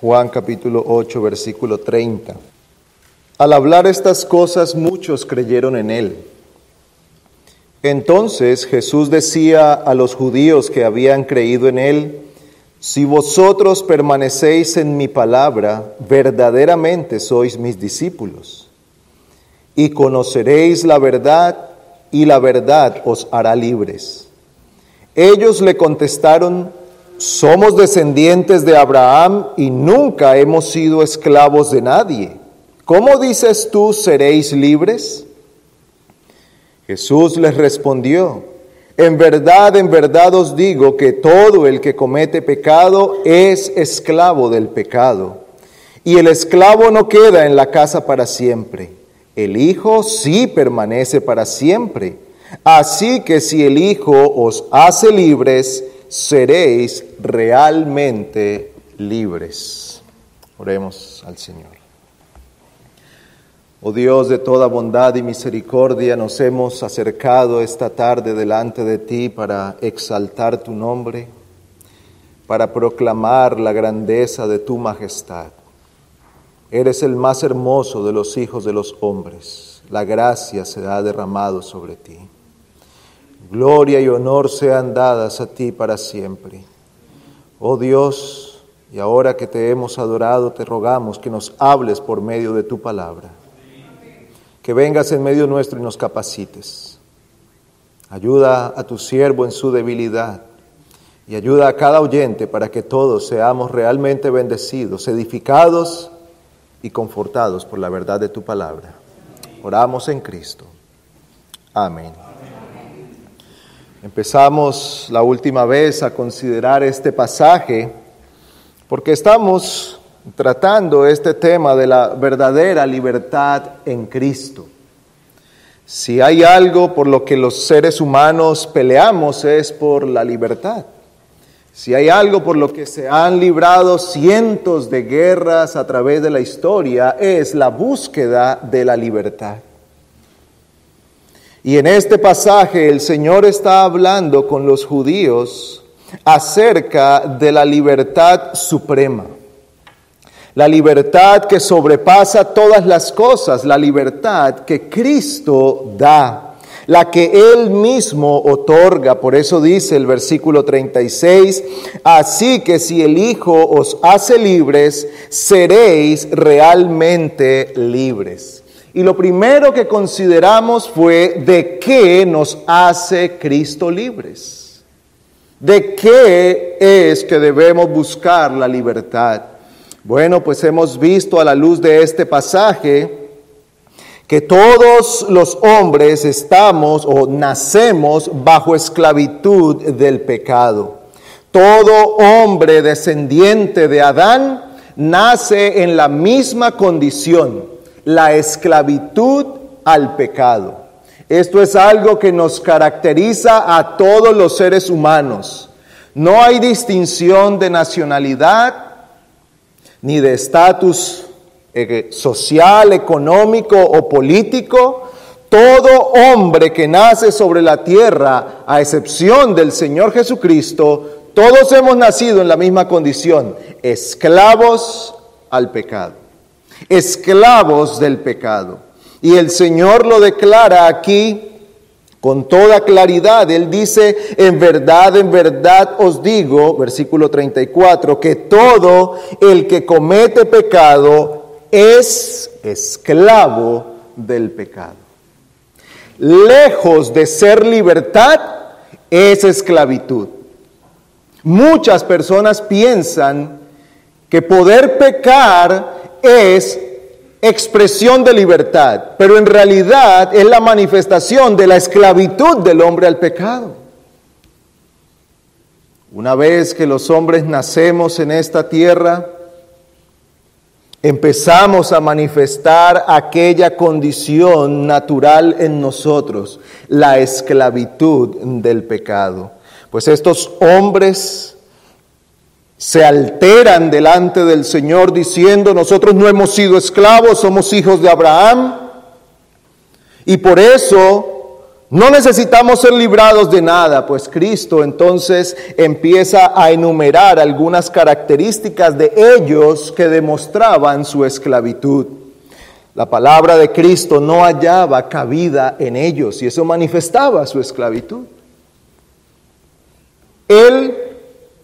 Juan capítulo 8, versículo 30. Al hablar estas cosas muchos creyeron en él. Entonces Jesús decía a los judíos que habían creído en él, si vosotros permanecéis en mi palabra, verdaderamente sois mis discípulos, y conoceréis la verdad, y la verdad os hará libres. Ellos le contestaron, somos descendientes de Abraham y nunca hemos sido esclavos de nadie. ¿Cómo dices tú seréis libres? Jesús les respondió, en verdad, en verdad os digo que todo el que comete pecado es esclavo del pecado. Y el esclavo no queda en la casa para siempre. El Hijo sí permanece para siempre. Así que si el Hijo os hace libres, seréis realmente libres. Oremos al Señor. Oh Dios de toda bondad y misericordia, nos hemos acercado esta tarde delante de ti para exaltar tu nombre, para proclamar la grandeza de tu majestad. Eres el más hermoso de los hijos de los hombres. La gracia se ha derramado sobre ti. Gloria y honor sean dadas a ti para siempre. Oh Dios, y ahora que te hemos adorado, te rogamos que nos hables por medio de tu palabra. Que vengas en medio nuestro y nos capacites. Ayuda a tu siervo en su debilidad y ayuda a cada oyente para que todos seamos realmente bendecidos, edificados y confortados por la verdad de tu palabra. Oramos en Cristo. Amén. Empezamos la última vez a considerar este pasaje porque estamos tratando este tema de la verdadera libertad en Cristo. Si hay algo por lo que los seres humanos peleamos es por la libertad. Si hay algo por lo que se han librado cientos de guerras a través de la historia es la búsqueda de la libertad. Y en este pasaje el Señor está hablando con los judíos acerca de la libertad suprema. La libertad que sobrepasa todas las cosas, la libertad que Cristo da, la que Él mismo otorga. Por eso dice el versículo 36, así que si el Hijo os hace libres, seréis realmente libres. Y lo primero que consideramos fue de qué nos hace Cristo libres. ¿De qué es que debemos buscar la libertad? Bueno, pues hemos visto a la luz de este pasaje que todos los hombres estamos o nacemos bajo esclavitud del pecado. Todo hombre descendiente de Adán nace en la misma condición la esclavitud al pecado. Esto es algo que nos caracteriza a todos los seres humanos. No hay distinción de nacionalidad ni de estatus eh, social, económico o político. Todo hombre que nace sobre la tierra, a excepción del Señor Jesucristo, todos hemos nacido en la misma condición, esclavos al pecado esclavos del pecado. Y el Señor lo declara aquí con toda claridad. Él dice, en verdad, en verdad os digo, versículo 34, que todo el que comete pecado es esclavo del pecado. Lejos de ser libertad, es esclavitud. Muchas personas piensan que poder pecar es expresión de libertad, pero en realidad es la manifestación de la esclavitud del hombre al pecado. Una vez que los hombres nacemos en esta tierra, empezamos a manifestar aquella condición natural en nosotros, la esclavitud del pecado. Pues estos hombres se alteran delante del Señor diciendo, nosotros no hemos sido esclavos, somos hijos de Abraham. Y por eso No necesitamos ser librados de nada, pues Cristo entonces empieza a enumerar algunas características de ellos que demostraban su esclavitud. La palabra de Cristo no hallaba cabida en ellos y eso manifestaba su esclavitud. Él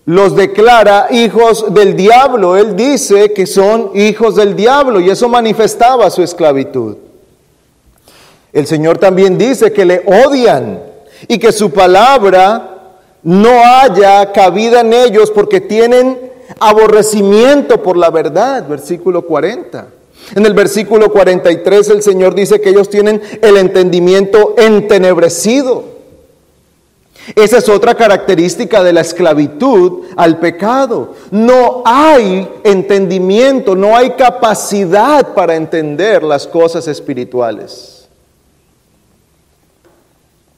los declara hijos del diablo, él dice que son hijos del diablo y eso manifestaba su esclavitud. El Señor también dice que le odian y que su palabra no haya cabida en ellos porque tienen aborrecimiento por la verdad, versículo 40. En el versículo 43 el Señor dice que ellos tienen el entendimiento entenebrecido. Esa es otra característica de la esclavitud al pecado. No hay entendimiento, no hay capacidad para entender las cosas espirituales.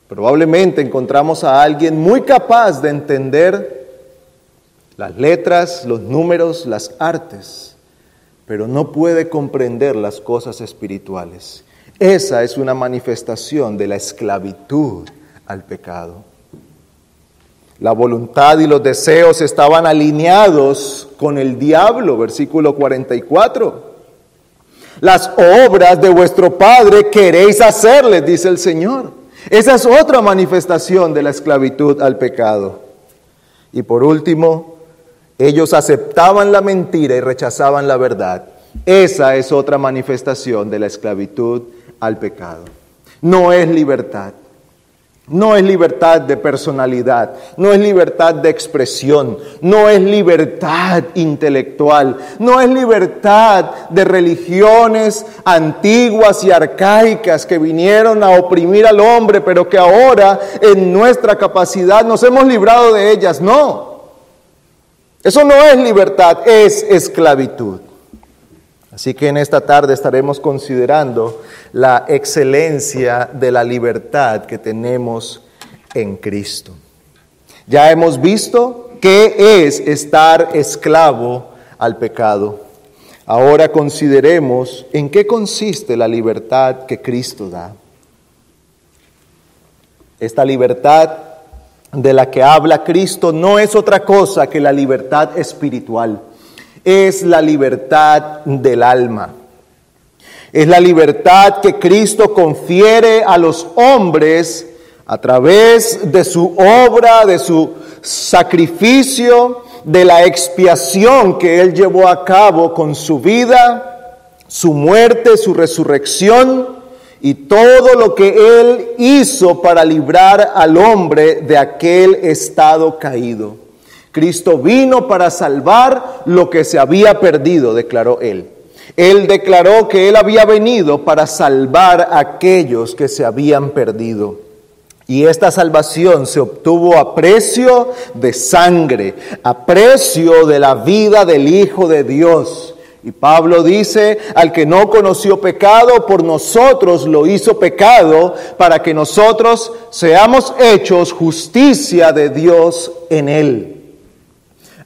Probablemente encontramos a alguien muy capaz de entender las letras, los números, las artes, pero no puede comprender las cosas espirituales. Esa es una manifestación de la esclavitud al pecado. La voluntad y los deseos estaban alineados con el diablo, versículo 44. Las obras de vuestro Padre queréis hacerles, dice el Señor. Esa es otra manifestación de la esclavitud al pecado. Y por último, ellos aceptaban la mentira y rechazaban la verdad. Esa es otra manifestación de la esclavitud al pecado. No es libertad. No es libertad de personalidad, no es libertad de expresión, no es libertad intelectual, no es libertad de religiones antiguas y arcaicas que vinieron a oprimir al hombre, pero que ahora en nuestra capacidad nos hemos librado de ellas. No, eso no es libertad, es esclavitud. Así que en esta tarde estaremos considerando la excelencia de la libertad que tenemos en Cristo. Ya hemos visto qué es estar esclavo al pecado. Ahora consideremos en qué consiste la libertad que Cristo da. Esta libertad de la que habla Cristo no es otra cosa que la libertad espiritual es la libertad del alma. Es la libertad que Cristo confiere a los hombres a través de su obra, de su sacrificio, de la expiación que Él llevó a cabo con su vida, su muerte, su resurrección y todo lo que Él hizo para librar al hombre de aquel estado caído. Cristo vino para salvar lo que se había perdido, declaró él. Él declaró que él había venido para salvar a aquellos que se habían perdido. Y esta salvación se obtuvo a precio de sangre, a precio de la vida del Hijo de Dios. Y Pablo dice, al que no conoció pecado, por nosotros lo hizo pecado, para que nosotros seamos hechos justicia de Dios en él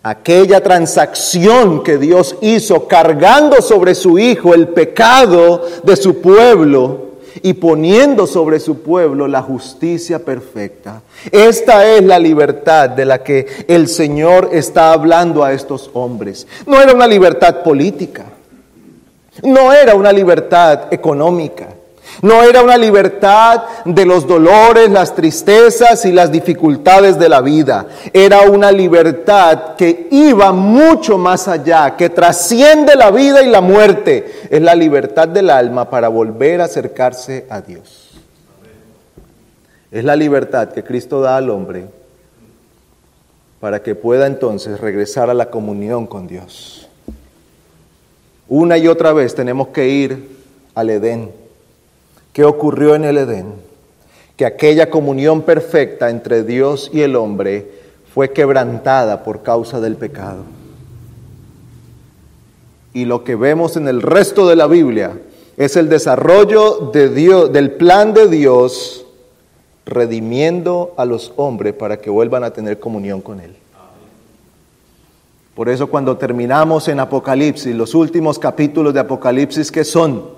aquella transacción que Dios hizo cargando sobre su Hijo el pecado de su pueblo y poniendo sobre su pueblo la justicia perfecta. Esta es la libertad de la que el Señor está hablando a estos hombres. No era una libertad política, no era una libertad económica, no era una libertad de los dolores, las tristezas y las dificultades de la vida. Era una libertad que iba mucho más allá, que trasciende la vida y la muerte. Es la libertad del alma para volver a acercarse a Dios. Es la libertad que Cristo da al hombre para que pueda entonces regresar a la comunión con Dios. Una y otra vez tenemos que ir al Edén ¿Qué ocurrió en el Edén? Que aquella comunión perfecta entre Dios y el hombre fue quebrantada por causa del pecado. Y lo que vemos en el resto de la Biblia es el desarrollo del plan de Dios redimiendo a los hombres para que vuelvan a tener comunión con Él. Por eso cuando terminamos en Apocalipsis, los últimos capítulos de Apocalipsis que son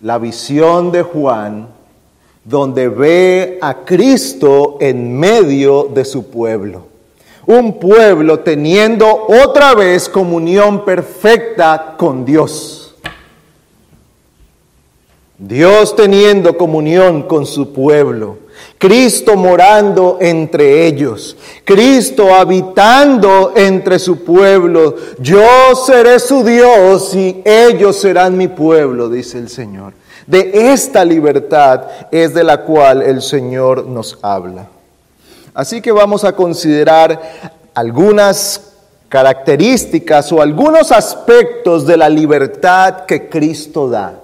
la visión de Juan donde ve a Cristo en medio de su pueblo. Un pueblo teniendo otra vez comunión perfecta con Dios. Dios teniendo comunión con su pueblo. Cristo morando entre ellos, Cristo habitando entre su pueblo. Yo seré su Dios y ellos serán mi pueblo, dice el Señor. De esta libertad es de la cual el Señor nos habla. Así que vamos a considerar algunas características o algunos aspectos de la libertad que Cristo da.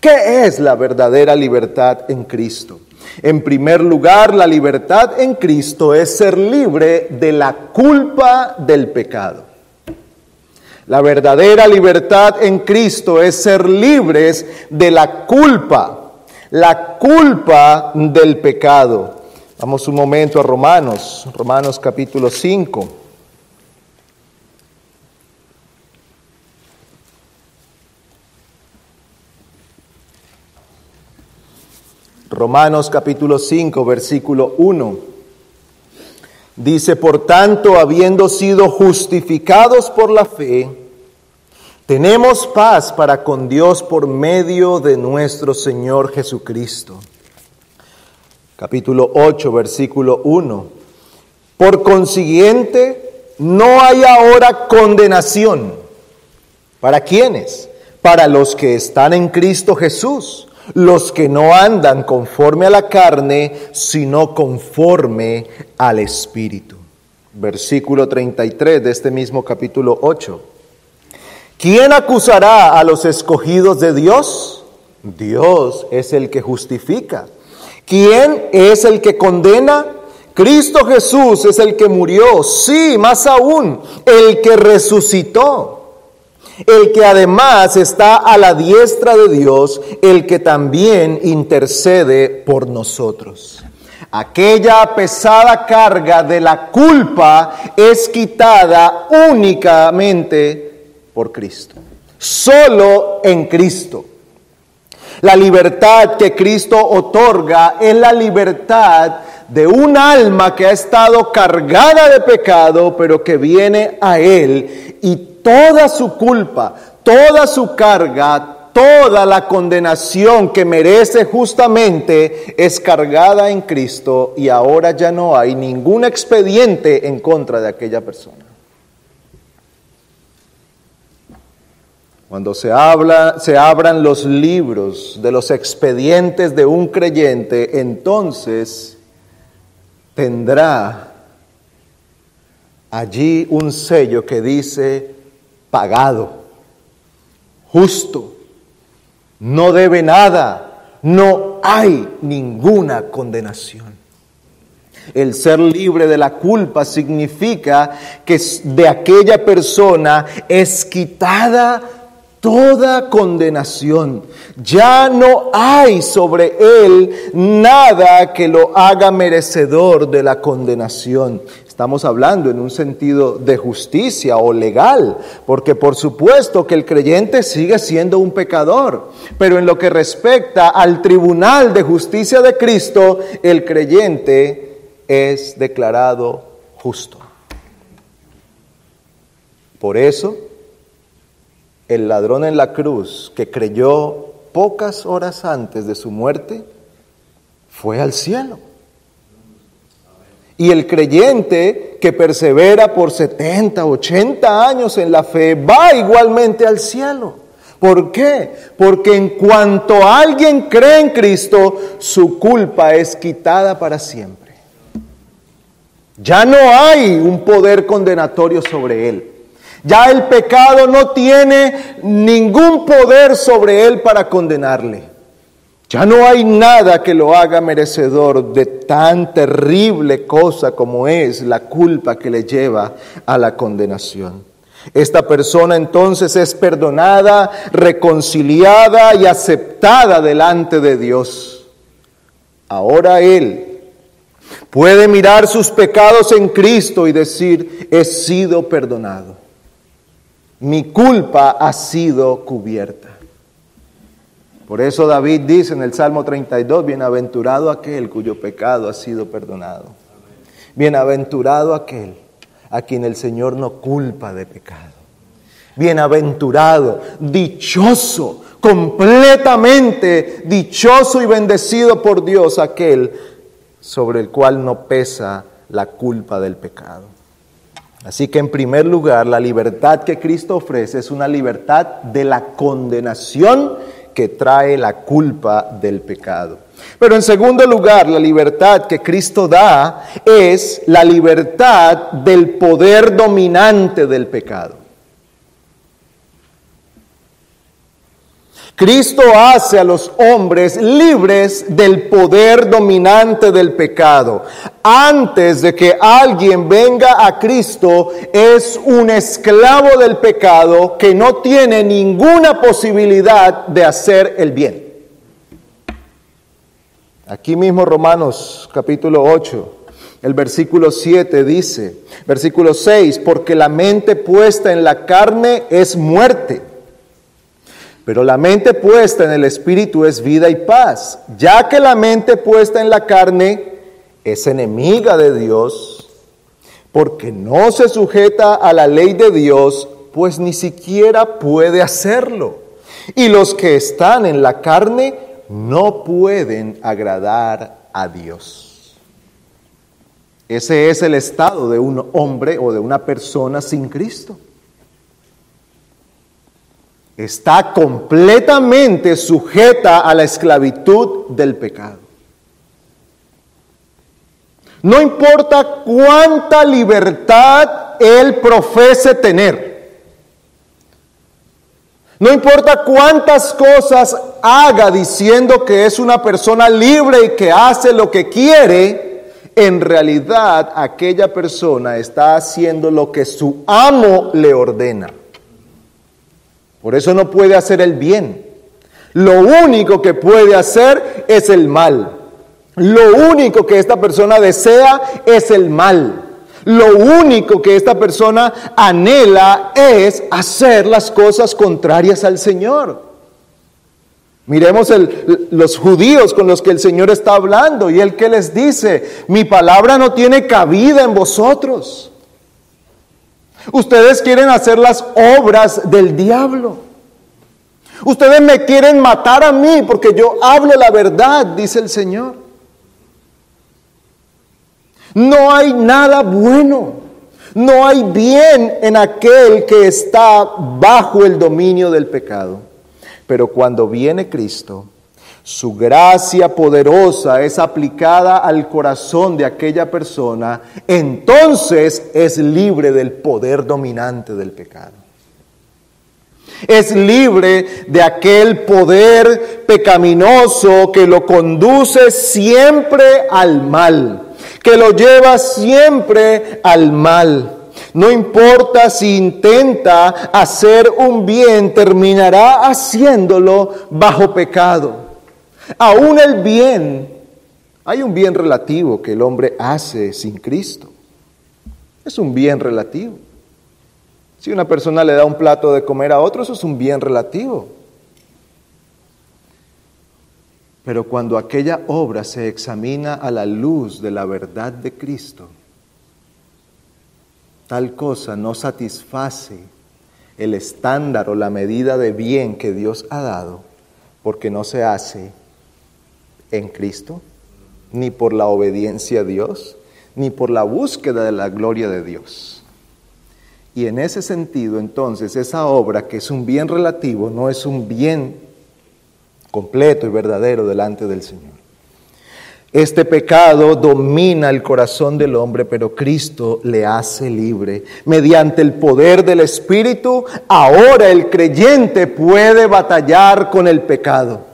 ¿Qué es la verdadera libertad en Cristo? En primer lugar, la libertad en Cristo es ser libre de la culpa del pecado. La verdadera libertad en Cristo es ser libres de la culpa, la culpa del pecado. Vamos un momento a Romanos, Romanos capítulo 5. Romanos capítulo 5, versículo 1. Dice, por tanto, habiendo sido justificados por la fe, tenemos paz para con Dios por medio de nuestro Señor Jesucristo. Capítulo 8, versículo 1. Por consiguiente, no hay ahora condenación. ¿Para quiénes? Para los que están en Cristo Jesús los que no andan conforme a la carne, sino conforme al Espíritu. Versículo 33 de este mismo capítulo 8. ¿Quién acusará a los escogidos de Dios? Dios es el que justifica. ¿Quién es el que condena? Cristo Jesús es el que murió, sí, más aún, el que resucitó el que además está a la diestra de Dios, el que también intercede por nosotros. Aquella pesada carga de la culpa es quitada únicamente por Cristo, solo en Cristo. La libertad que Cristo otorga es la libertad de un alma que ha estado cargada de pecado, pero que viene a Él y toda su culpa, toda su carga, toda la condenación que merece justamente es cargada en Cristo y ahora ya no hay ningún expediente en contra de aquella persona. Cuando se habla, se abran los libros de los expedientes de un creyente, entonces tendrá allí un sello que dice pagado, justo, no debe nada, no hay ninguna condenación. El ser libre de la culpa significa que de aquella persona es quitada toda condenación. Ya no hay sobre él nada que lo haga merecedor de la condenación. Estamos hablando en un sentido de justicia o legal, porque por supuesto que el creyente sigue siendo un pecador, pero en lo que respecta al tribunal de justicia de Cristo, el creyente es declarado justo. Por eso, el ladrón en la cruz que creyó pocas horas antes de su muerte, fue al cielo. Y el creyente que persevera por 70, 80 años en la fe va igualmente al cielo. ¿Por qué? Porque en cuanto alguien cree en Cristo, su culpa es quitada para siempre. Ya no hay un poder condenatorio sobre él. Ya el pecado no tiene ningún poder sobre él para condenarle. Ya no hay nada que lo haga merecedor de tan terrible cosa como es la culpa que le lleva a la condenación. Esta persona entonces es perdonada, reconciliada y aceptada delante de Dios. Ahora Él puede mirar sus pecados en Cristo y decir, he sido perdonado. Mi culpa ha sido cubierta. Por eso David dice en el Salmo 32, bienaventurado aquel cuyo pecado ha sido perdonado. Bienaventurado aquel a quien el Señor no culpa de pecado. Bienaventurado, dichoso, completamente dichoso y bendecido por Dios aquel sobre el cual no pesa la culpa del pecado. Así que en primer lugar, la libertad que Cristo ofrece es una libertad de la condenación que trae la culpa del pecado. Pero en segundo lugar, la libertad que Cristo da es la libertad del poder dominante del pecado. Cristo hace a los hombres libres del poder dominante del pecado. Antes de que alguien venga a Cristo, es un esclavo del pecado que no tiene ninguna posibilidad de hacer el bien. Aquí mismo Romanos capítulo 8, el versículo 7 dice, versículo 6, porque la mente puesta en la carne es muerte pero la mente puesta en el Espíritu es vida y paz, ya que la mente puesta en la carne es enemiga de Dios, porque no se sujeta a la ley de Dios, pues ni siquiera puede hacerlo. Y los que están en la carne no pueden agradar a Dios. Ese es el estado de un hombre o de una persona sin Cristo está completamente sujeta a la esclavitud del pecado. No importa cuánta libertad él profese tener. No importa cuántas cosas haga diciendo que es una persona libre y que hace lo que quiere, en realidad aquella persona está haciendo lo que su amo le ordena. Por eso no puede hacer el bien. Lo único que puede hacer es el mal. Lo único que esta persona desea es el mal. Lo único que esta persona anhela es hacer las cosas contrarias al Señor. Miremos los judíos con los que el Señor está hablando y el que les dice, mi palabra no tiene cabida en vosotros. Ustedes quieren hacer las obras del diablo. Ustedes me quieren matar a mí porque yo hablo la verdad, dice el Señor. No hay nada bueno, no hay bien en aquel que está bajo el dominio del pecado. Pero cuando viene Cristo, su gracia poderosa es aplicada al corazón de aquella persona, entonces es libre del poder dominante del pecado. Es libre de aquel poder pecaminoso que lo conduce siempre al mal, que lo lleva siempre al mal. No importa si intenta hacer un bien, terminará haciéndolo bajo pecado. Aún el bien, hay un bien relativo que el hombre hace sin Cristo. Es un bien relativo. Si una persona le da un plato de comer a otro, eso es un bien relativo. Pero cuando aquella obra se examina a la luz de la verdad de Cristo, tal cosa no satisface el estándar o la medida de bien que Dios ha dado, porque no se hace en Cristo, ni por la obediencia a Dios, ni por la búsqueda de la gloria de Dios. Y en ese sentido, entonces, esa obra, que es un bien relativo, no es un bien completo y verdadero delante del Señor. Este pecado domina el corazón del hombre, pero Cristo le hace libre. Mediante el poder del Espíritu, ahora el creyente puede batallar con el pecado.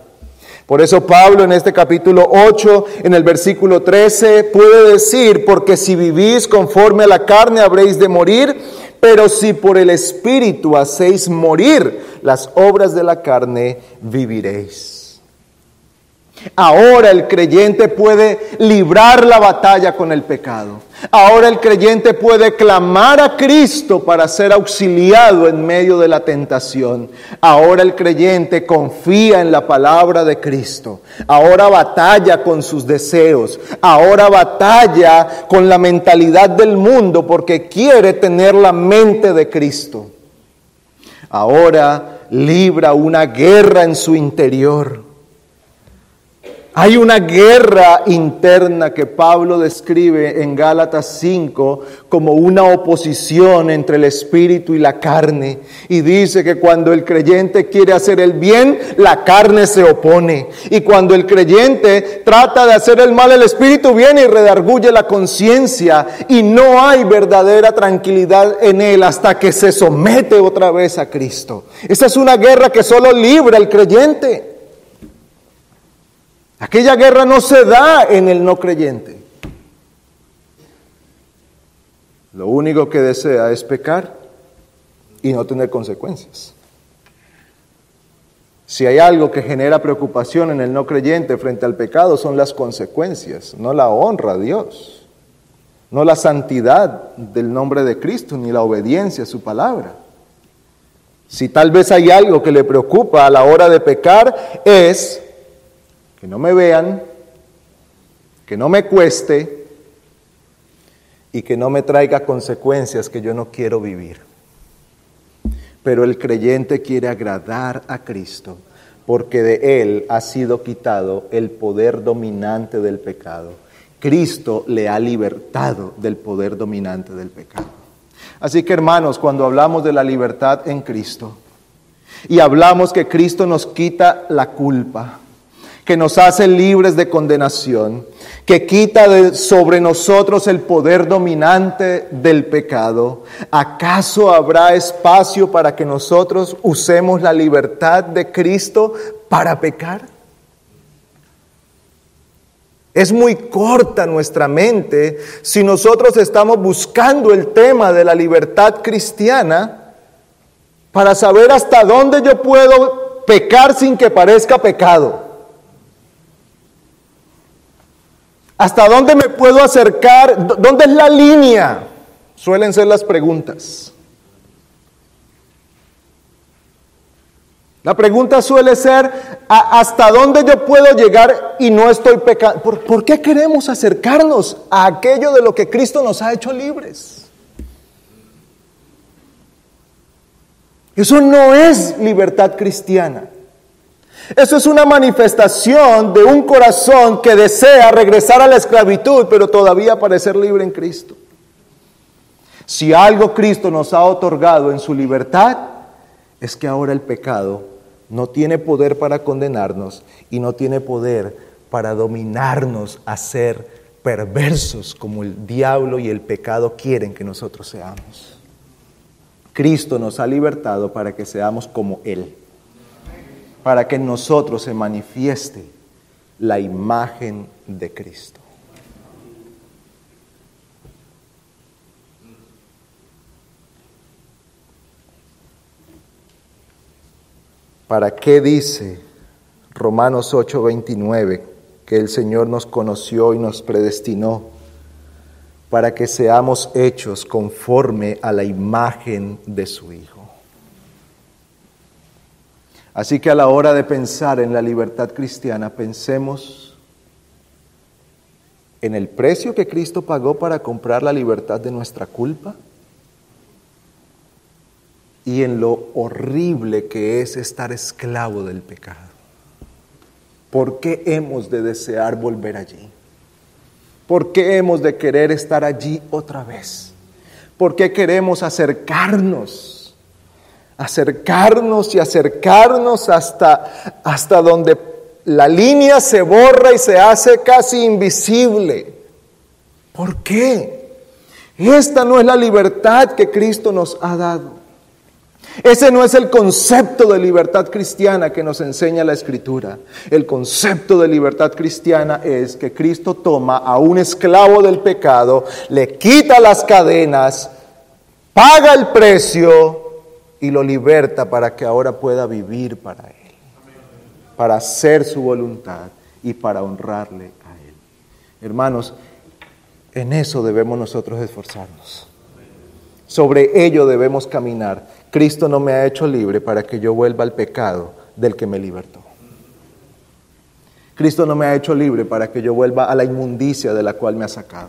Por eso Pablo en este capítulo 8, en el versículo 13, puede decir, porque si vivís conforme a la carne habréis de morir, pero si por el Espíritu hacéis morir las obras de la carne, viviréis. Ahora el creyente puede librar la batalla con el pecado. Ahora el creyente puede clamar a Cristo para ser auxiliado en medio de la tentación. Ahora el creyente confía en la palabra de Cristo. Ahora batalla con sus deseos. Ahora batalla con la mentalidad del mundo porque quiere tener la mente de Cristo. Ahora libra una guerra en su interior hay una guerra interna que Pablo describe en Gálatas 5 como una oposición entre el espíritu y la carne. Y dice que cuando el creyente quiere hacer el bien, la carne se opone. Y cuando el creyente trata de hacer el mal, el espíritu viene y redarguye la conciencia. Y no hay verdadera tranquilidad en él hasta que se somete otra vez a Cristo. Esa es una guerra que solo libra el creyente. Aquella guerra no se da en el no creyente. Lo único que desea es pecar y no tener consecuencias. Si hay algo que genera preocupación en el no creyente frente al pecado son las consecuencias, no la honra a Dios, no la santidad del nombre de Cristo, ni la obediencia a su palabra. Si tal vez hay algo que le preocupa a la hora de pecar es que no me vean, que no me cueste y que no me traiga consecuencias que yo no quiero vivir. Pero el creyente quiere agradar a Cristo porque de Él ha sido quitado el poder dominante del pecado. Cristo le ha libertado del poder dominante del pecado. Así que hermanos, cuando hablamos de la libertad en Cristo y hablamos que Cristo nos quita la culpa, que nos hace libres de condenación, que quita sobre nosotros el poder dominante del pecado, ¿acaso habrá espacio para que nosotros usemos la libertad de Cristo para pecar? Es muy corta nuestra mente si nosotros estamos buscando el tema de la libertad cristiana para saber hasta dónde yo puedo pecar sin que parezca pecado. ¿Hasta dónde me puedo acercar? ¿Dónde es la línea? Suelen ser las preguntas. La pregunta suele ser, ¿hasta dónde yo puedo llegar y no estoy pecando? ¿Por, ¿Por, qué queremos acercarnos a aquello de lo que Cristo nos ha hecho libres? Eso no es libertad cristiana. Eso es una manifestación de un corazón que desea regresar a la esclavitud, pero todavía parecer libre en Cristo. Si algo Cristo nos ha otorgado en su libertad, es que ahora el pecado no tiene poder para condenarnos y no tiene poder para dominarnos a ser perversos como el diablo y el pecado quieren que nosotros seamos. Cristo nos ha libertado para que seamos como Él para que en nosotros se manifieste la imagen de Cristo. ¿Para qué dice Romanos 8:29 que el Señor nos conoció y nos predestinó para que seamos hechos conforme a la imagen de su Hijo? Así que a la hora de pensar en la libertad cristiana, pensemos en el precio que Cristo pagó para comprar la libertad de nuestra culpa y en lo horrible que es estar esclavo del pecado. ¿Por qué hemos de desear volver allí? ¿Por qué hemos de querer estar allí otra vez? ¿Por qué queremos acercarnos? Acercarnos y acercarnos hasta, hasta donde la línea se borra y se hace casi invisible. ¿Por qué? Esta no es la libertad que Cristo nos ha dado. Ese no es el concepto de libertad cristiana que nos enseña la Escritura. El concepto de libertad cristiana es que Cristo toma a un esclavo del pecado, le quita las cadenas, paga el precio y lo liberta para que ahora pueda vivir para Él, para hacer su voluntad y para honrarle a Él. Hermanos, en eso debemos nosotros esforzarnos. Sobre ello debemos caminar. Cristo no me ha hecho libre para que yo vuelva al pecado del que me libertó. Cristo no me ha hecho libre para que yo vuelva a la inmundicia de la cual me ha sacado.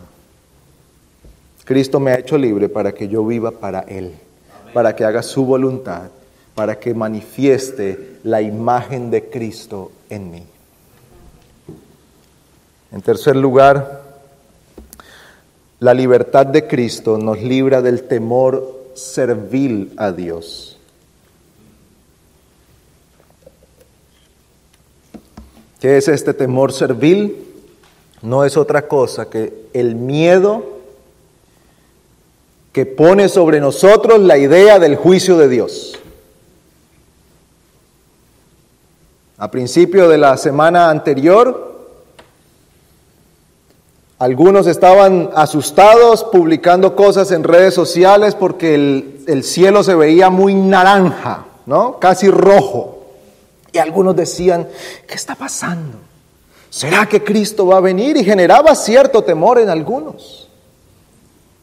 Cristo me ha hecho libre para que yo viva para Él, para que haga su voluntad, para que manifieste la imagen de Cristo en mí. En tercer lugar, la libertad de Cristo nos libra del temor servil a Dios. ¿Qué es este temor servil? No es otra cosa que el miedo que pone sobre nosotros la idea del juicio de Dios. A principio de la semana anterior, algunos estaban asustados publicando cosas en redes sociales porque el, el, cielo se veía muy naranja, ¿no? Casi rojo. Y algunos decían, ¿qué está pasando? ¿Será que Cristo va a venir? Y generaba cierto temor en algunos.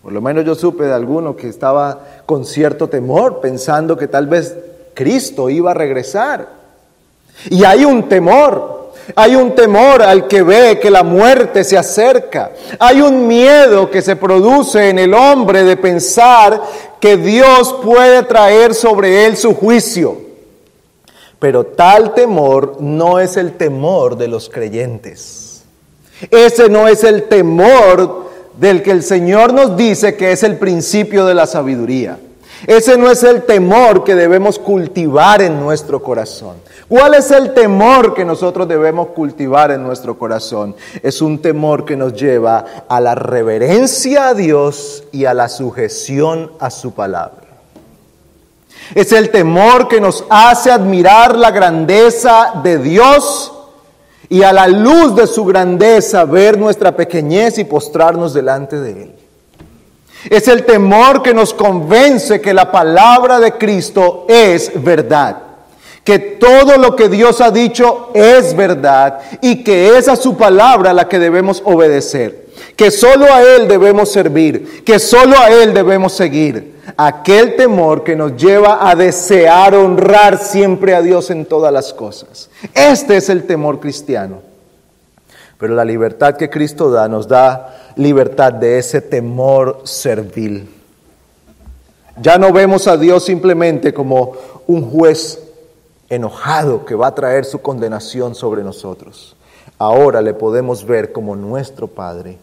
Por lo menos yo supe de alguno que estaba con cierto temor, pensando que tal vez Cristo iba a regresar. Y hay un temor, hay un temor al que ve que la muerte se acerca. Hay un miedo que se produce en el hombre de pensar que Dios puede traer sobre él su juicio. Pero tal temor no es el temor de los creyentes. Ese no es el temor del que el Señor nos dice que es el principio de la sabiduría. Ese no es el temor que debemos cultivar en nuestro corazón. ¿Cuál es el temor que nosotros debemos cultivar en nuestro corazón? Es un temor que nos lleva a la reverencia a Dios y a la sujeción a su palabra. Es el temor que nos hace admirar la grandeza de Dios y a la luz de su grandeza ver nuestra pequeñez y postrarnos delante de Él. Es el temor que nos convence que la palabra de Cristo es verdad, que todo lo que Dios ha dicho es verdad y que es a su palabra la que debemos obedecer, que solo a Él debemos servir, que solo a Él debemos seguir. Aquel temor que nos lleva a desear honrar siempre a Dios en todas las cosas. Este es el temor cristiano. Pero la libertad que Cristo da nos da libertad de ese temor servil. Ya no vemos a Dios simplemente como un juez enojado que va a traer su condenación sobre nosotros. Ahora le podemos ver como nuestro Padre.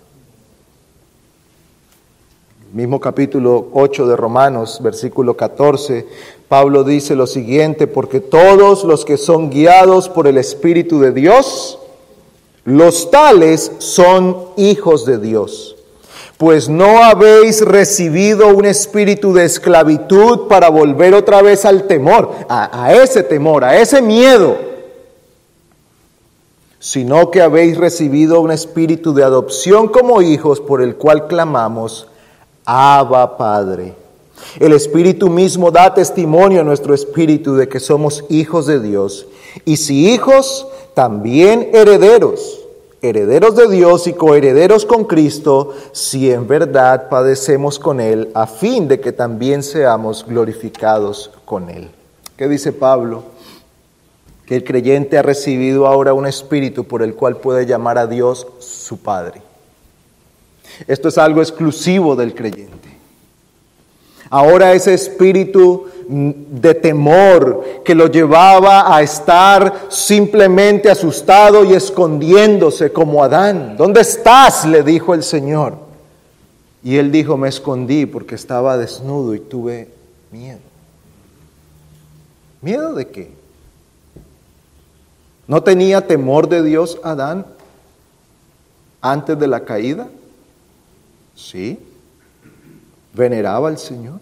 Mismo capítulo 8 de Romanos, versículo 14, Pablo dice lo siguiente, porque todos los que son guiados por el Espíritu de Dios, los tales son hijos de Dios. Pues no habéis recibido un espíritu de esclavitud para volver otra vez al temor, a, a, ese temor, a ese miedo, sino que habéis recibido un espíritu de adopción como hijos por el cual clamamos, Abba Padre. El Espíritu mismo da testimonio a nuestro espíritu de que somos hijos de Dios. Y si hijos, también herederos, herederos de Dios y coherederos con Cristo, si en verdad padecemos con Él, a fin de que también seamos glorificados con Él. ¿Qué dice Pablo? Que el creyente ha recibido ahora un espíritu por el cual puede llamar a Dios su Padre. Esto es algo exclusivo del creyente. Ahora ese espíritu de temor que lo llevaba a estar simplemente asustado y escondiéndose como Adán. ¿Dónde estás? le dijo el Señor. Y él dijo, me escondí porque estaba desnudo y tuve miedo. ¿Miedo de qué? ¿No tenía temor de Dios Adán antes de la caída? Sí. Veneraba al Señor.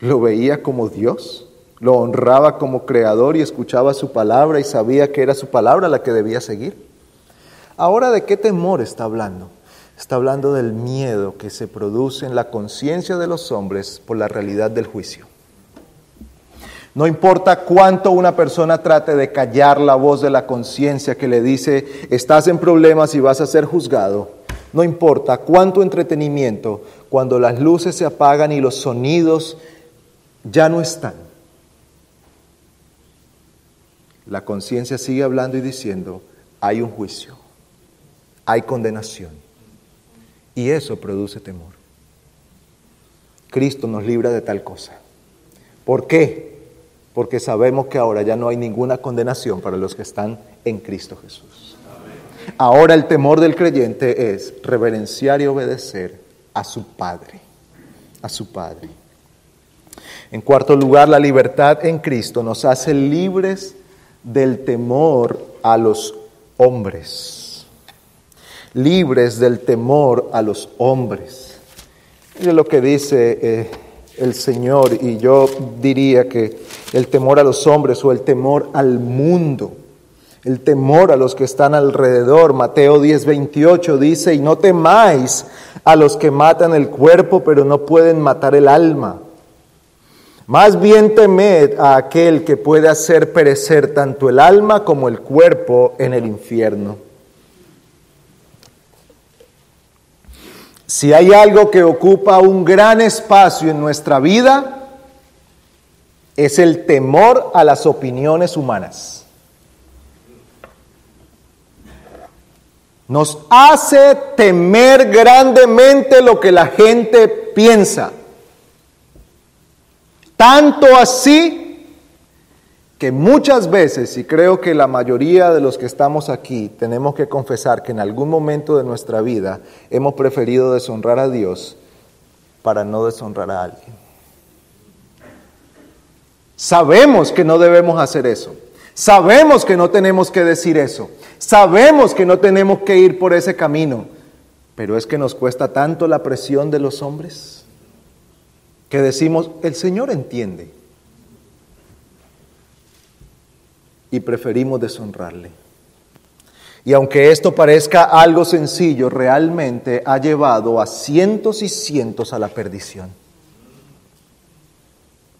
Lo veía como Dios. Lo honraba como creador y escuchaba su palabra y sabía que era su palabra la que debía seguir. Ahora, ¿de qué temor está hablando? Está hablando del miedo que se produce en la conciencia de los hombres por la realidad del juicio. No importa cuánto una persona trate de callar la voz de la conciencia que le dice, estás en problemas y vas a ser juzgado. No importa cuánto entretenimiento, cuando las luces se apagan y los sonidos ya no están. La conciencia sigue hablando y diciendo, hay un juicio, hay condenación. Y eso produce temor. Cristo nos libra de tal cosa. ¿Por qué? Porque sabemos que ahora ya no hay ninguna condenación para los que están en Cristo Jesús. Ahora el temor del creyente es reverenciar y obedecer a su Padre, a su Padre. En cuarto lugar, la libertad en Cristo nos hace libres del temor a los hombres. Libres del temor a los hombres. Mire lo que dice eh, el Señor y yo diría que el temor a los hombres o el temor al mundo, el temor a los que están alrededor. Mateo 10, 28 dice, y no temáis a los que matan el cuerpo, pero no pueden matar el alma. Más bien temed a aquel que puede hacer perecer tanto el alma como el cuerpo en el infierno. Si hay algo que ocupa un gran espacio en nuestra vida, es el temor a las opiniones humanas. Nos hace temer grandemente lo que la gente piensa. Tanto así que muchas veces, y creo que la mayoría de los que estamos aquí, tenemos que confesar que en algún momento de nuestra vida hemos preferido deshonrar a Dios para no deshonrar a alguien. Sabemos que no debemos hacer eso. Sabemos que no tenemos que decir eso. Sabemos que no tenemos que ir por ese camino. Pero es que nos cuesta tanto la presión de los hombres que decimos, el Señor entiende. Y preferimos deshonrarle. Y aunque esto parezca algo sencillo, realmente ha llevado a cientos y cientos a la perdición.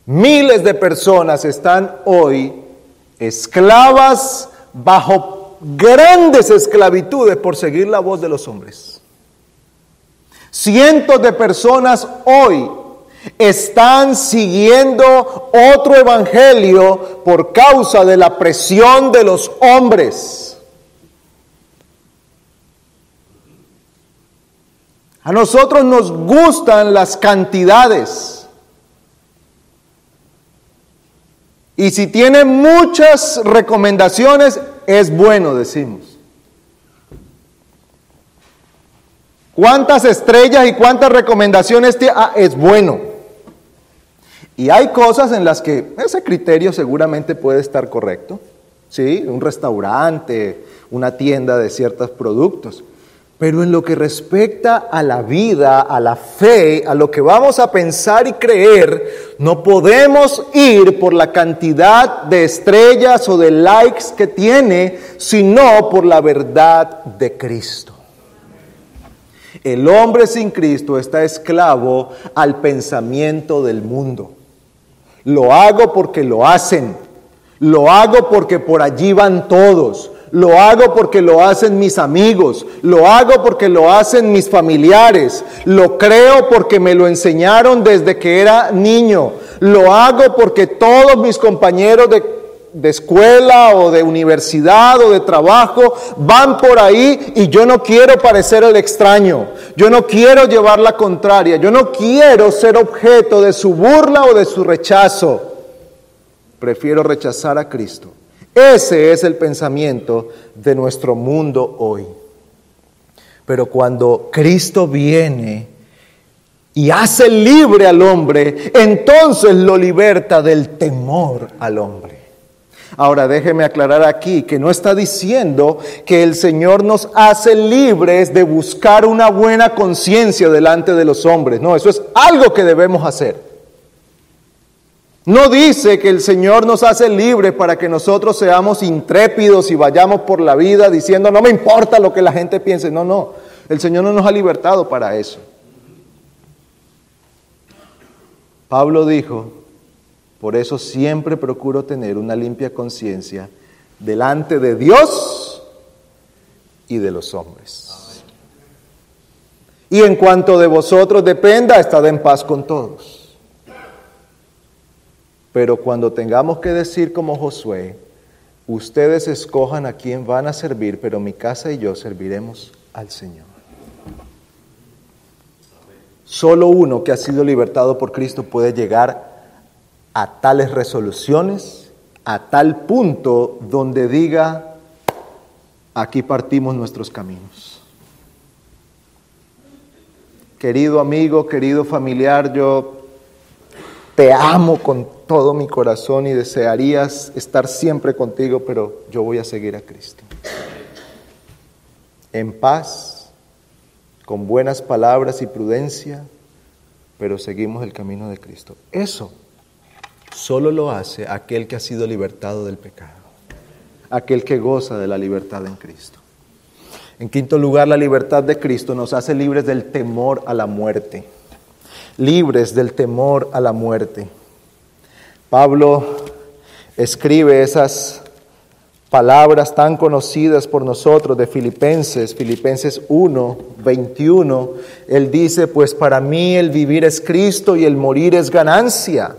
Miles de personas están hoy esclavas bajo grandes esclavitudes por seguir la voz de los hombres. Cientos de personas hoy están siguiendo otro evangelio por causa de la presión de los hombres. A nosotros nos gustan las cantidades. Y si tiene muchas recomendaciones, es bueno, decimos. ¿Cuántas estrellas y cuántas recomendaciones tiene? Ah, es bueno. Y hay cosas en las que ese criterio seguramente puede estar correcto, ¿sí? Un restaurante, una tienda de ciertos productos. Pero en lo que respecta a la vida, a la fe, a lo que vamos a pensar y creer, no podemos ir por la cantidad de estrellas o de likes que tiene, sino por la verdad de Cristo. El hombre sin Cristo está esclavo al pensamiento del mundo. Lo hago porque lo hacen. Lo hago porque por allí van todos. Lo hago porque lo hacen mis amigos. Lo hago porque lo hacen mis familiares. Lo creo porque me lo enseñaron desde que era niño. Lo hago porque todos mis compañeros de de escuela o de universidad o de trabajo van por ahí y yo no quiero parecer el extraño, yo no quiero llevar la contraria, yo no quiero ser objeto de su burla o de su rechazo. Prefiero rechazar a Cristo. Ese es el pensamiento de nuestro mundo hoy. Pero cuando Cristo viene y hace libre al hombre, entonces lo liberta del temor al hombre. Ahora déjeme aclarar aquí que no está diciendo que el Señor nos hace libres de buscar una buena conciencia delante de los hombres. No, eso es algo que debemos hacer. No dice que el Señor nos hace libres para que nosotros seamos intrépidos y vayamos por la vida diciendo, no me importa lo que la gente piense. No, no, el Señor no nos ha libertado para eso. Pablo dijo, Por eso siempre procuro tener una limpia conciencia delante de Dios y de los hombres. Y en cuanto de vosotros dependa, estad en paz con todos. Pero cuando tengamos que decir como Josué, ustedes escojan a quién van a servir, pero mi casa y yo serviremos al Señor. Solo uno que ha sido libertado por Cristo puede llegar a tales resoluciones, a tal punto donde diga, aquí partimos nuestros caminos. Querido amigo, querido familiar, yo te amo con todo mi corazón y desearías estar siempre contigo, pero yo voy a seguir a Cristo. En paz, con buenas palabras y prudencia, pero seguimos el camino de Cristo. Eso solo lo hace aquel que ha sido libertado del pecado, aquel que goza de la libertad en Cristo. En quinto lugar, la libertad de Cristo nos hace libres del temor a la muerte. Libres del temor a la muerte. Pablo escribe esas palabras tan conocidas por nosotros de Filipenses, Filipenses 1, 21. Él dice, pues para mí el vivir es Cristo y el morir es ganancia.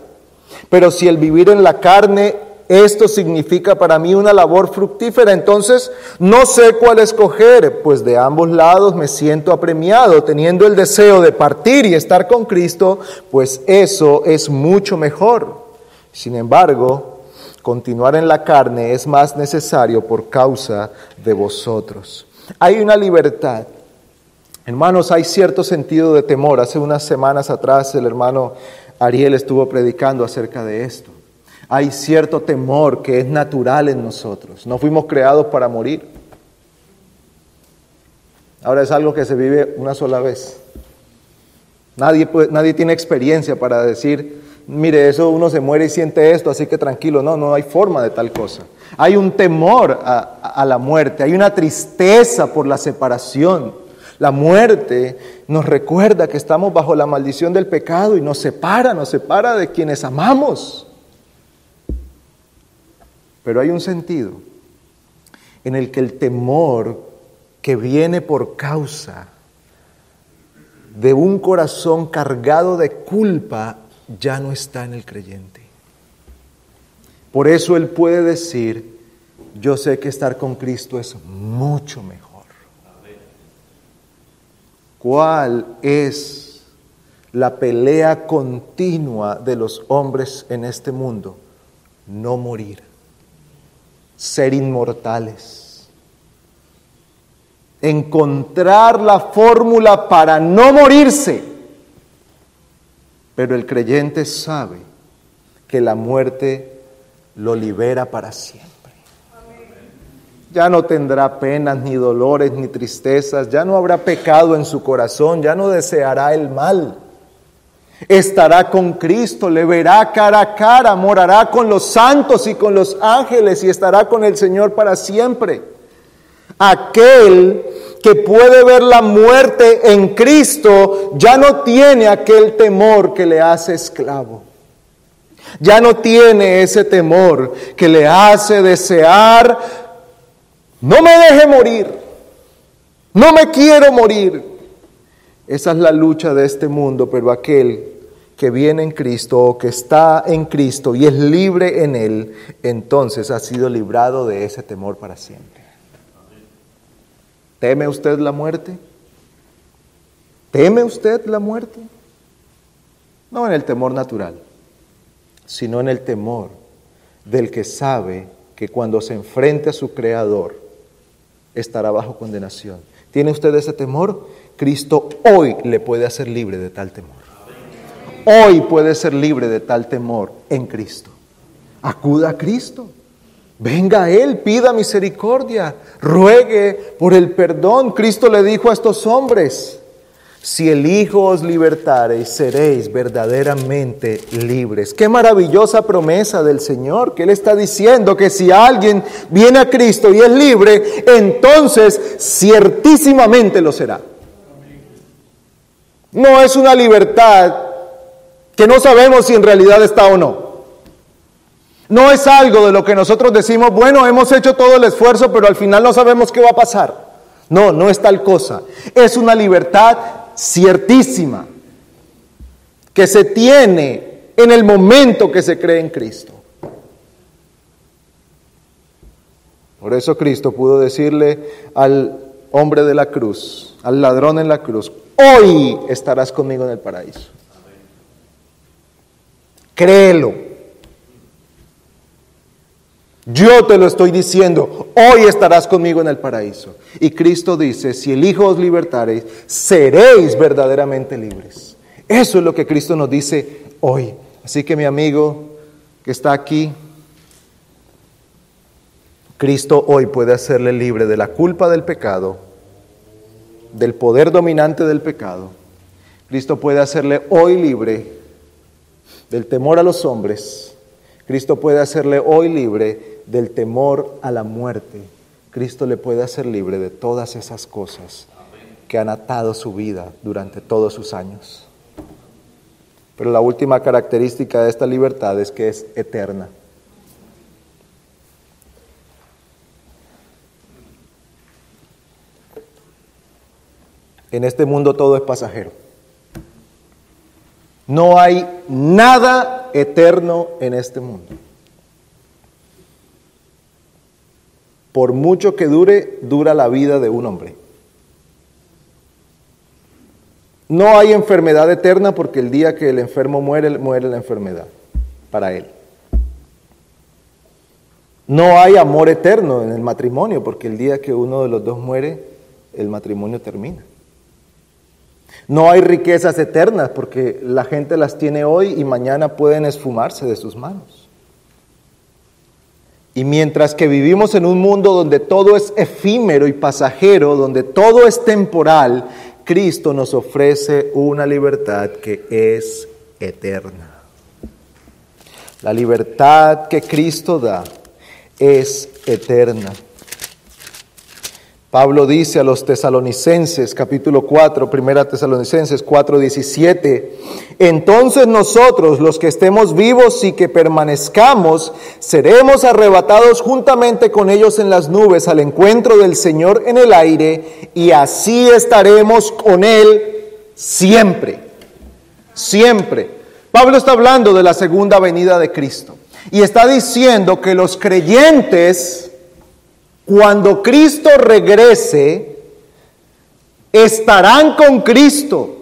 Pero si el vivir en la carne esto significa para mí una labor fructífera, entonces no sé cuál escoger, pues de ambos lados me siento apremiado, teniendo el deseo de partir y estar con Cristo, pues eso es mucho mejor. Sin embargo, continuar en la carne es más necesario por causa de vosotros. Hay una libertad. Hermanos, hay cierto sentido de temor. Hace unas semanas atrás el hermano Ariel estuvo predicando acerca de esto. Hay cierto temor que es natural en nosotros. No fuimos creados para morir. Ahora es algo que se vive una sola vez. Nadie, nadie tiene experiencia para decir, mire, eso uno se muere y siente esto, así que tranquilo. No, no hay forma de tal cosa. Hay un temor a, a la muerte, hay una tristeza por la separación. La muerte nos recuerda que estamos bajo la maldición del pecado y nos separa, nos separa de quienes amamos. Pero hay un sentido en el que el temor que viene por causa de un corazón cargado de culpa ya no está en el creyente. Por eso él puede decir, yo sé que estar con Cristo es mucho mejor. ¿Cuál es la pelea continua de los hombres en este mundo? No morir ser inmortales. Encontrar la fórmula para no morirse. Pero el creyente sabe que la muerte lo libera para siempre. Ya no tendrá penas, ni dolores, ni tristezas, ya no habrá pecado en su corazón, ya no deseará el mal estará con Cristo, le verá cara a cara, morará con los santos y con los ángeles y estará con el Señor para siempre. Aquel que puede ver la muerte en Cristo ya no tiene aquel temor que le hace esclavo. Ya no tiene ese temor que le hace desear, no me deje morir, no me quiero morir, esa es la lucha de este mundo, pero aquel que viene en Cristo o que está en Cristo y es libre en Él, entonces ha sido librado de ese temor para siempre. ¿Teme usted la muerte? ¿Teme usted la muerte? No en el temor natural, sino en el temor del que sabe que cuando se enfrente a su Creador estará bajo condenación. ¿Tiene usted ese temor? Cristo hoy le puede hacer libre de tal temor. Hoy puede ser libre de tal temor en Cristo. Acuda a Cristo. Venga a Él, pida misericordia, ruegue por el perdón. Cristo le dijo a estos hombres, si el Hijo os libertareis, seréis verdaderamente libres. Qué maravillosa promesa del Señor, que Él está diciendo que si alguien viene a Cristo y es libre, entonces ciertísimamente lo será. No es una libertad que no sabemos si en realidad está o no. No es algo de lo que nosotros decimos, bueno, hemos hecho todo el esfuerzo, pero al final no sabemos qué va a pasar. No, no es tal cosa. Es una libertad ciertísima que se tiene en el momento que se cree en Cristo. Por eso Cristo pudo decirle al hombre de la cruz, al ladrón en la cruz, hoy estarás conmigo en el paraíso. Créelo. Yo te lo estoy diciendo, hoy estarás conmigo en el paraíso. Y Cristo dice, si el Hijo os libertareis, seréis verdaderamente libres. Eso es lo que Cristo nos dice hoy. Así que mi amigo que está aquí, Cristo hoy puede hacerle libre de la culpa del pecado, del poder dominante del pecado. Cristo puede hacerle hoy libre del temor a los hombres. Cristo puede hacerle hoy libre del temor a la muerte, Cristo le puede hacer libre de todas esas cosas que han atado su vida durante todos sus años. Pero la última característica de esta libertad es que es eterna. En este mundo todo es pasajero. No hay nada eterno en este mundo. por mucho que dure, dura la vida de un hombre. No hay enfermedad eterna porque el día que el enfermo muere, muere la enfermedad para él. No hay amor eterno en el matrimonio porque el día que uno de los dos muere, el matrimonio termina. No hay riquezas eternas porque la gente las tiene hoy y mañana pueden esfumarse de sus manos. Y mientras que vivimos en un mundo donde todo es efímero y pasajero, donde todo es temporal, Cristo nos ofrece una libertad que es eterna. La libertad que Cristo da es eterna. Pablo dice a los tesalonicenses, capítulo 4, primera tesalonicenses 4, 17, entonces nosotros, los que estemos vivos y que permanezcamos, seremos arrebatados juntamente con ellos en las nubes al encuentro del Señor en el aire, y así estaremos con Él siempre, siempre. Pablo está hablando de la segunda venida de Cristo y está diciendo que los creyentes, cuando Cristo regrese, estarán con Cristo.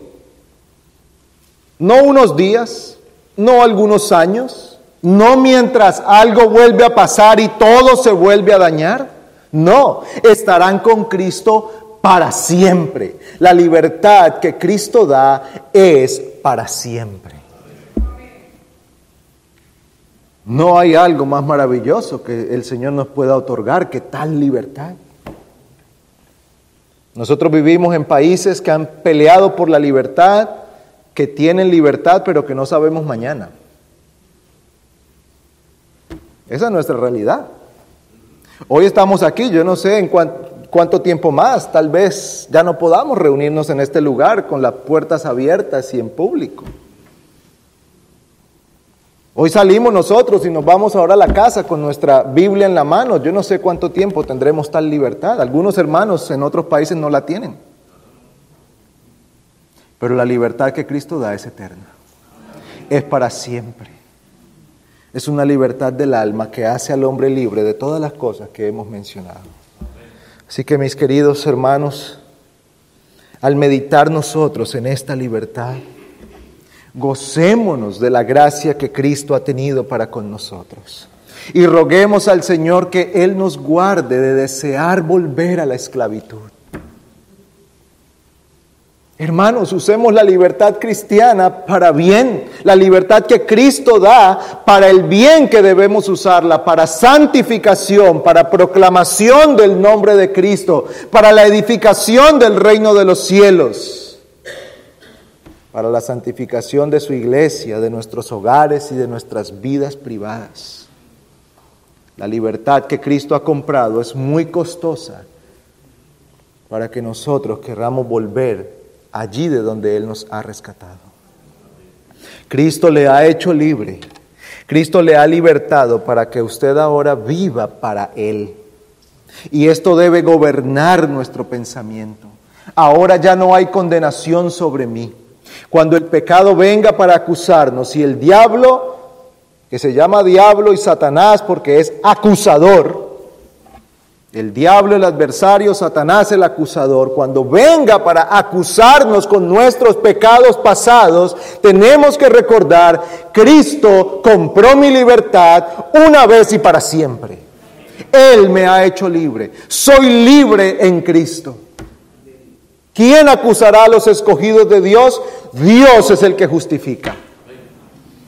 No unos días, no algunos años, no mientras algo vuelve a pasar y todo se vuelve a dañar. No, estarán con Cristo para siempre. La libertad que Cristo da es para siempre. No hay algo más maravilloso que el Señor nos pueda otorgar que tal libertad. Nosotros vivimos en países que han peleado por la libertad, que tienen libertad, pero que no sabemos mañana. Esa es nuestra realidad. Hoy estamos aquí, yo no sé en cuánto tiempo más, tal vez ya no podamos reunirnos en este lugar con las puertas abiertas y en público. Hoy salimos nosotros y nos vamos ahora a la casa con nuestra Biblia en la mano. Yo no sé cuánto tiempo tendremos tal libertad. Algunos hermanos en otros países no la tienen. Pero la libertad que Cristo da es eterna. Es para siempre. Es una libertad del alma que hace al hombre libre de todas las cosas que hemos mencionado. Así que mis queridos hermanos, al meditar nosotros en esta libertad, Gocémonos de la gracia que Cristo ha tenido para con nosotros. Y roguemos al Señor que Él nos guarde de desear volver a la esclavitud. Hermanos, usemos la libertad cristiana para bien, la libertad que Cristo da para el bien que debemos usarla, para santificación, para proclamación del nombre de Cristo, para la edificación del reino de los cielos para la santificación de su iglesia, de nuestros hogares y de nuestras vidas privadas. La libertad que Cristo ha comprado es muy costosa para que nosotros querramos volver allí de donde Él nos ha rescatado. Cristo le ha hecho libre. Cristo le ha libertado para que usted ahora viva para Él. Y esto debe gobernar nuestro pensamiento. Ahora ya no hay condenación sobre mí. Cuando el pecado venga para acusarnos y el diablo, que se llama diablo y Satanás porque es acusador, el diablo, el adversario, Satanás, el acusador, cuando venga para acusarnos con nuestros pecados pasados, tenemos que recordar, Cristo compró mi libertad una vez y para siempre. Él me ha hecho libre. Soy libre en Cristo. ¿Quién acusará a los escogidos de Dios? Dios es el que justifica.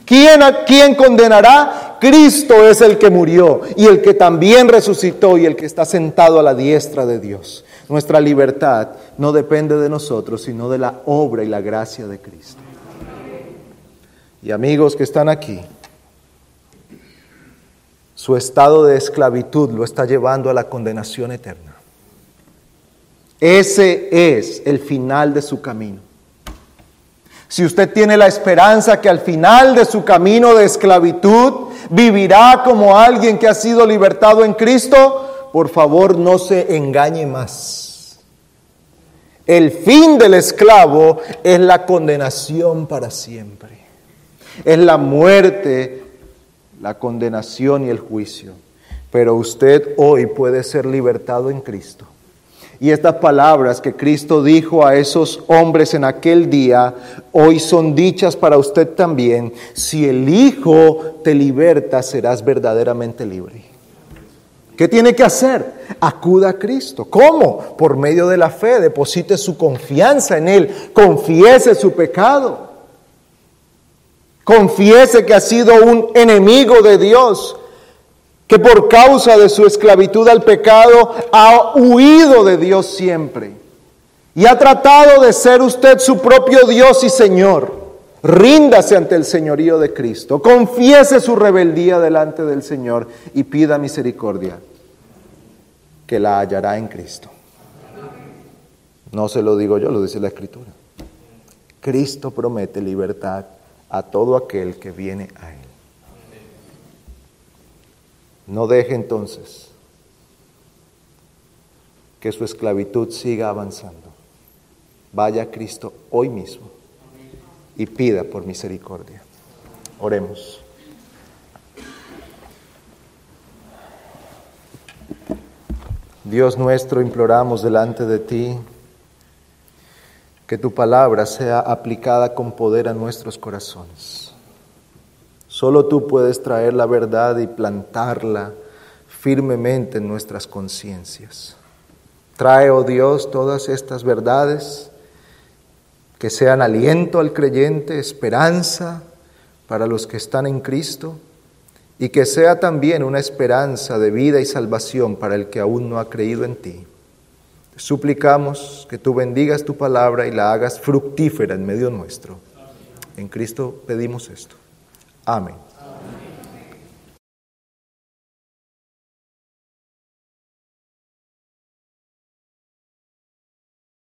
¿Quién, ¿Quién condenará? Cristo es el que murió y el que también resucitó y el que está sentado a la diestra de Dios. Nuestra libertad no depende de nosotros, sino de la obra y la gracia de Cristo. Y amigos que están aquí, su estado de esclavitud lo está llevando a la condenación eterna. Ese es el final de su camino. Si usted tiene la esperanza que al final de su camino de esclavitud vivirá como alguien que ha sido libertado en Cristo, por favor no se engañe más. El fin del esclavo es la condenación para siempre. Es la muerte, la condenación y el juicio. Pero usted hoy puede ser libertado en Cristo. Y estas palabras que Cristo dijo a esos hombres en aquel día, hoy son dichas para usted también. Si el Hijo te liberta, serás verdaderamente libre. ¿Qué tiene que hacer? Acuda a Cristo. ¿Cómo? Por medio de la fe. Deposite su confianza en Él. Confiese su pecado. Confiese que ha sido un enemigo de Dios que por causa de su esclavitud al pecado ha huido de Dios siempre y ha tratado de ser usted su propio Dios y Señor. Ríndase ante el señorío de Cristo, confiese su rebeldía delante del Señor y pida misericordia, que la hallará en Cristo. No se lo digo yo, lo dice la Escritura. Cristo promete libertad a todo aquel que viene a Él. No deje entonces que su esclavitud siga avanzando. Vaya a Cristo hoy mismo y pida por misericordia. Oremos. Dios nuestro, imploramos delante de ti que tu palabra sea aplicada con poder a nuestros corazones. Solo tú puedes traer la verdad y plantarla firmemente en nuestras conciencias. Trae, oh Dios, todas estas verdades que sean aliento al creyente, esperanza para los que están en Cristo y que sea también una esperanza de vida y salvación para el que aún no ha creído en ti. suplicamos que tú bendigas tu palabra y la hagas fructífera en medio nuestro. En Cristo pedimos esto. Amén.